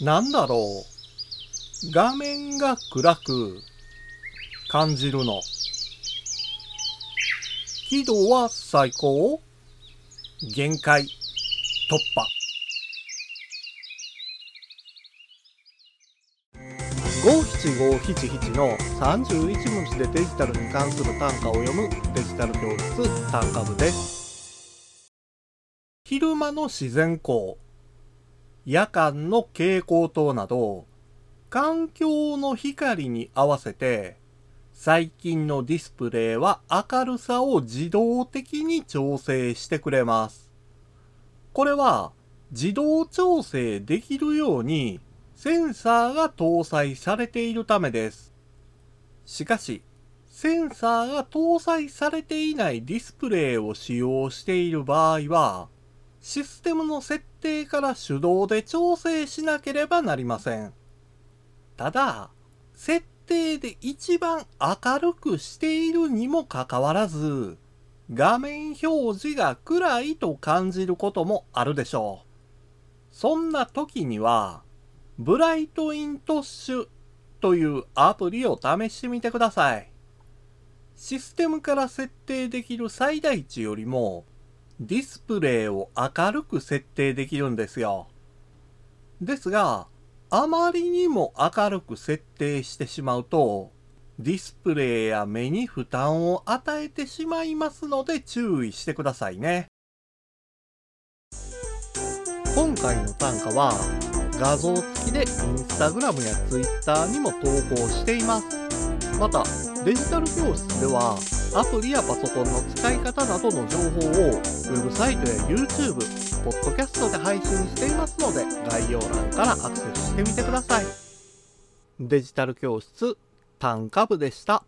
なんだろう？画面が暗く感じるの。輝度は最高？限界突破。五七五七七の31文字でデジタルに関する単価を読むデジタル教室単価部です。昼間の自然光、夜間の蛍光灯など、環境の光に合わせて、最近のディスプレイは明るさを自動的に調整してくれます。これは自動調整できるようにセンサーが搭載されているためです。しかし、センサーが搭載されていないディスプレイを使用している場合は、システムの設定から手動で調整しなければなりません。ただ、設定で一番明るくしているにもかかわらず、画面表示が暗いと感じることもあるでしょう。そんな時には、ブライトイントッシュというアプリを試してみてください。システムから設定できる最大値よりも、ディスプレイを明るく設定できるんですよ。ですが、あまりにも明るく設定してしまうと、ディスプレイや目に負担を与えてしまいますので注意してくださいね。今回の単価は画像付きでインスタグラムやツイッターにも投稿しています。また、デジタル教室ではアプリやパソコンの使い方などの情報をウェブサイトや YouTube、ポッドキャストで配信していますので概要欄からアクセスしてみてください。デジタル教室単価部でした。